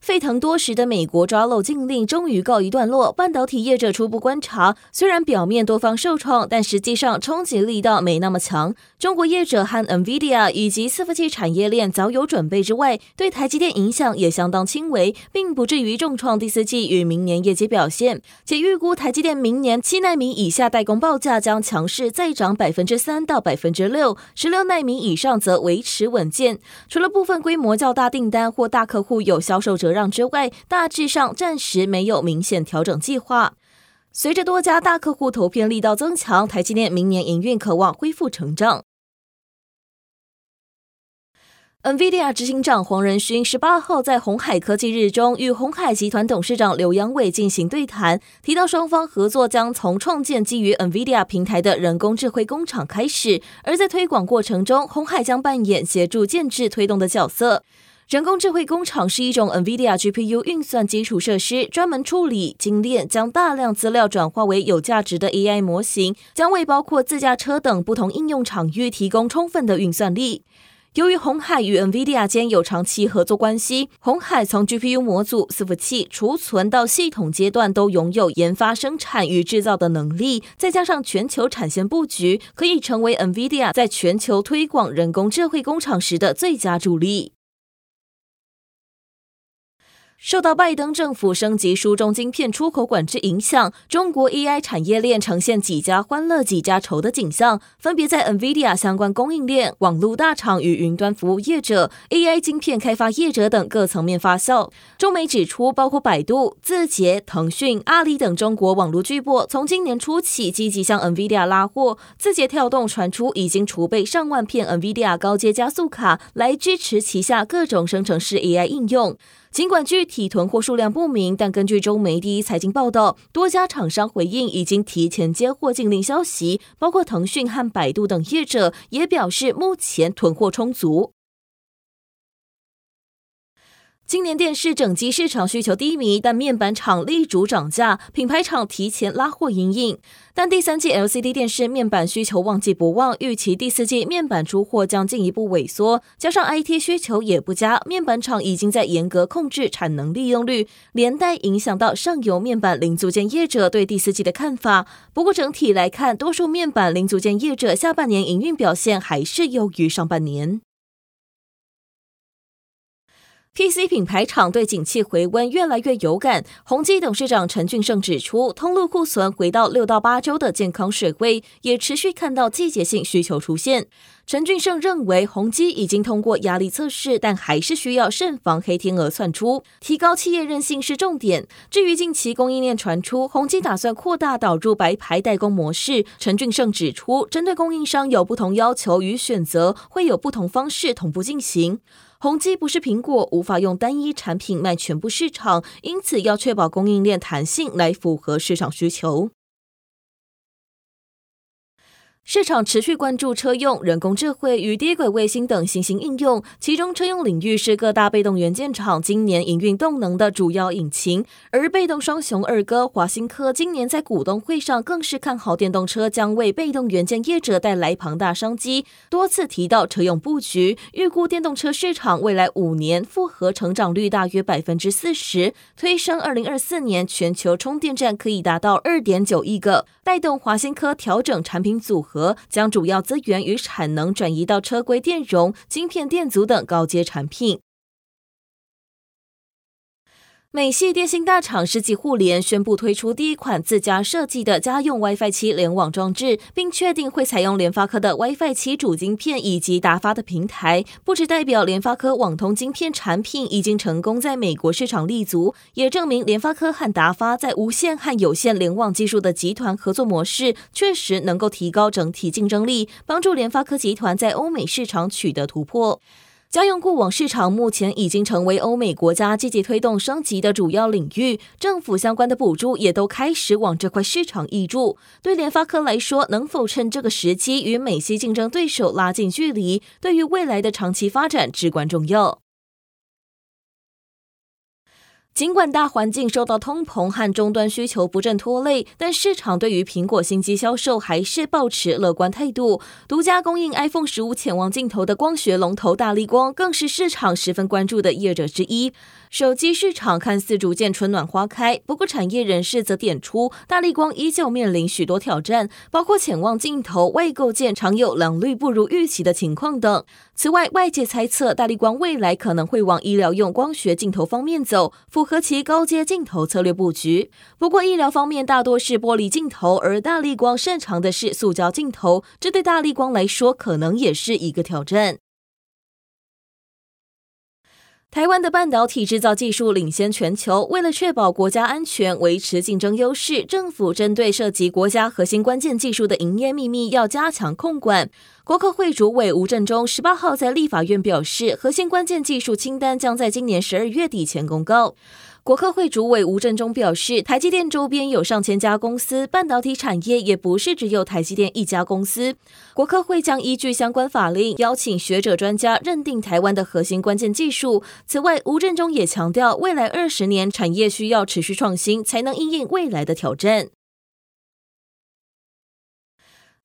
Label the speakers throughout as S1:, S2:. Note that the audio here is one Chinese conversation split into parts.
S1: 沸腾多时的美国抓漏禁令终于告一段落。半导体业者初步观察，虽然表面多方受创，但实际上冲击力道没那么强。中国业者和 NVIDIA 以及伺服器产业链早有准备之外，对台积电影响也相当轻微，并不至于重创第四季与明年业绩表现。且预估台积电明年七奈米以下代工报价将强势再涨百分之三到百分之六，十六奈米以上则维持稳健。除了部分规模较大订单或大客户有销售者折让之外，大致上暂时没有明显调整计划。随着多家大客户投片力道增强，台积电明年营运可望恢复成长。NVIDIA 执行长黄仁勋十八号在鸿海科技日中与鸿海集团董事长刘扬伟进行对谈，提到双方合作将从创建基于 NVIDIA 平台的人工智慧工厂开始，而在推广过程中，鸿海将扮演协助建制推动的角色。人工智慧工厂是一种 NVIDIA GPU 运算基础设施，专门处理、精炼、将大量资料转化为有价值的 AI 模型，将为包括自驾车等不同应用场域提供充分的运算力。由于鸿海与 NVIDIA 间有长期合作关系，鸿海从 GPU 模组、伺服器、储存到系统阶段都拥有研发、生产与制造的能力，再加上全球产线布局，可以成为 NVIDIA 在全球推广人工智慧工厂时的最佳助力。受到拜登政府升级书中晶片出口管制影响，中国 AI 产业链呈现几家欢乐几家愁的景象，分别在 NVIDIA 相关供应链、网络大厂与云端服务业者、AI 晶片开发业者等各层面发酵。中媒指出，包括百度、字节、腾讯、阿里等中国网络巨擘，从今年初起积极向 NVIDIA 拉货。字节跳动传出已经储备上万片 NVIDIA 高阶加速卡，来支持旗下各种生成式 AI 应用。尽管具体囤货数量不明，但根据中媒第一财经报道，多家厂商回应已经提前接货禁令消息，包括腾讯和百度等业者也表示目前囤货充足。今年电视整机市场需求低迷，但面板厂力主涨价，品牌厂提前拉货营运。但第三季 LCD 电视面板需求旺季不旺，预期第四季面板出货将进一步萎缩。加上 IT 需求也不佳，面板厂已经在严格控制产能利用率，连带影响到上游面板零组件业者对第四季的看法。不过整体来看，多数面板零组件业者下半年营运表现还是优于上半年。PC 品牌厂对景气回温越来越有感。宏基董事长陈俊盛指出，通路库存回到六到八周的健康水位，也持续看到季节性需求出现。陈俊盛认为，宏基已经通过压力测试，但还是需要慎防黑天鹅窜出。提高企业韧性是重点。至于近期供应链传出，宏基打算扩大导入白牌代工模式，陈俊盛指出，针对供应商有不同要求与选择，会有不同方式同步进行。宏基不是苹果，无法用单一产品卖全部市场，因此要确保供应链弹性来符合市场需求。市场持续关注车用、人工智慧与低轨卫星等新兴应用，其中车用领域是各大被动元件厂今年营运动能的主要引擎。而被动双雄二哥华新科今年在股东会上更是看好电动车将为被动元件业者带来庞大商机，多次提到车用布局，预估电动车市场未来五年复合成长率大约百分之四十，推升二零二四年全球充电站可以达到二点九亿个，带动华新科调整产品组合。和将主要资源与产能转移到车规电容、晶片电阻等高阶产品。美系电信大厂世纪互联宣布推出第一款自家设计的家用 WiFi 七联网装置，并确定会采用联发科的 WiFi 七主晶片以及达发的平台。不只代表联发科网通晶片产品已经成功在美国市场立足，也证明联发科和达发在无线和有线联网技术的集团合作模式确实能够提高整体竞争力，帮助联发科集团在欧美市场取得突破。家用固网市场目前已经成为欧美国家积极推动升级的主要领域，政府相关的补助也都开始往这块市场溢注。对联发科来说，能否趁这个时机与美系竞争对手拉近距离，对于未来的长期发展至关重要。尽管大环境受到通膨和终端需求不振拖累，但市场对于苹果新机销售还是保持乐观态度。独家供应 iPhone 十五潜望镜头的光学龙头大力光，更是市场十分关注的业者之一。手机市场看似逐渐春暖花开，不过产业人士则点出，大立光依旧面临许多挑战，包括潜望镜头外构件常有良率不如预期的情况等。此外，外界猜测大立光未来可能会往医疗用光学镜头方面走，符合其高阶镜头策略布局。不过，医疗方面大多是玻璃镜头，而大立光擅长的是塑胶镜头，这对大立光来说可能也是一个挑战。台湾的半导体制造技术领先全球，为了确保国家安全、维持竞争优势，政府针对涉及国家核心关键技术的营业秘密要加强控管。国科会主委吴振中十八号在立法院表示，核心关键技术清单将在今年十二月底前公告。国科会主委吴振中表示，台积电周边有上千家公司，半导体产业也不是只有台积电一家公司。国科会将依据相关法令，邀请学者专家认定台湾的核心关键技术。此外，吴振中也强调，未来二十年产业需要持续创新，才能应应未来的挑战。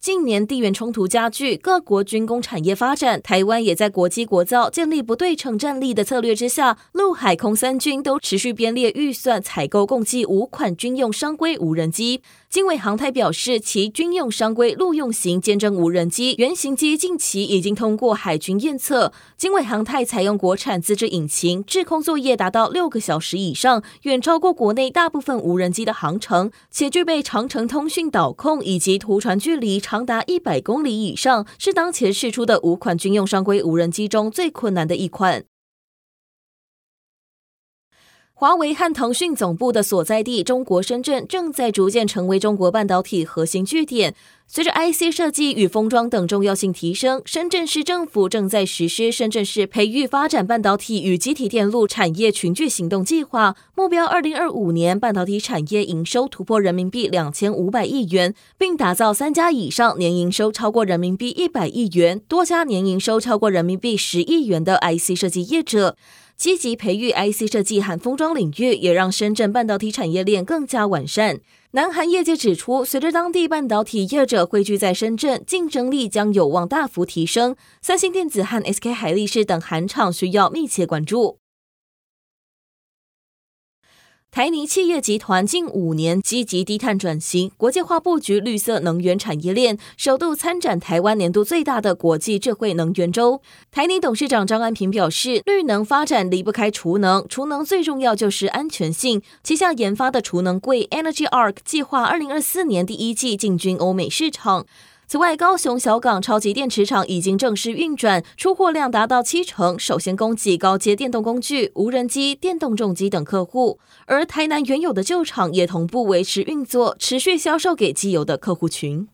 S1: 近年地缘冲突加剧，各国军工产业发展，台湾也在国际国造、建立不对称战力的策略之下，陆海空三军都持续编列预算采购共计五款军用商规无人机。经纬航太表示，其军用商规陆用型剑侦无人机原型机近期已经通过海军验测。经纬航太采用国产自制引擎，滞空作业达到六个小时以上，远超过国内大部分无人机的航程，且具备长程通讯导控以及图传距离长达一百公里以上，是当前试出的五款军用商规无人机中最困难的一款。华为和腾讯总部的所在地中国深圳，正在逐渐成为中国半导体核心据点。随着 IC 设计与封装等重要性提升，深圳市政府正在实施深圳市培育发展半导体与集体电路产业群聚行动计划，目标二零二五年半导体产业营收突破人民币两千五百亿元，并打造三家以上年营收超过人民币一百亿元、多家年营收超过人民币十亿元的 IC 设计业者。积极培育 IC 设计和封装领域，也让深圳半导体产业链更加完善。南韩业界指出，随着当地半导体业者汇聚在深圳，竞争力将有望大幅提升。三星电子和 SK 海力士等韩厂需要密切关注。台泥企业集团近五年积极低碳转型，国际化布局绿色能源产业链，首度参展台湾年度最大的国际智慧能源周。台泥董事长张安平表示，绿能发展离不开储能，储能最重要就是安全性。旗下研发的储能柜 Energy Arc 计划二零二四年第一季进军欧美市场。此外，高雄小港超级电池厂已经正式运转，出货量达到七成，首先供给高阶电动工具、无人机、电动重机等客户。而台南原有的旧厂也同步维持运作，持续销售给机油的客户群。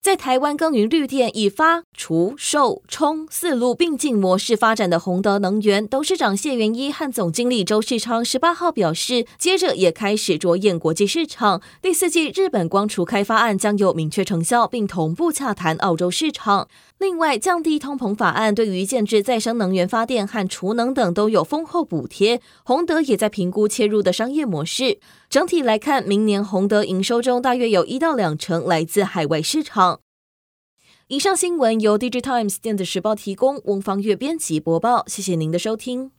S1: 在台湾耕耘绿电以发、储、售、充四路并进模式发展的宏德能源董事长谢元一和总经理周世昌十八号表示，接着也开始着眼国际市场。第四季日本光储开发案将有明确成效，并同步洽谈澳洲市场。另外，降低通膨法案对于建制再生能源发电和储能等都有丰厚补贴。宏德也在评估切入的商业模式。整体来看，明年宏德营收中大约有一到两成来自海外市场。以上新闻由《DigiTimes 电子时报》提供，翁方月编辑播报。谢谢您的收听。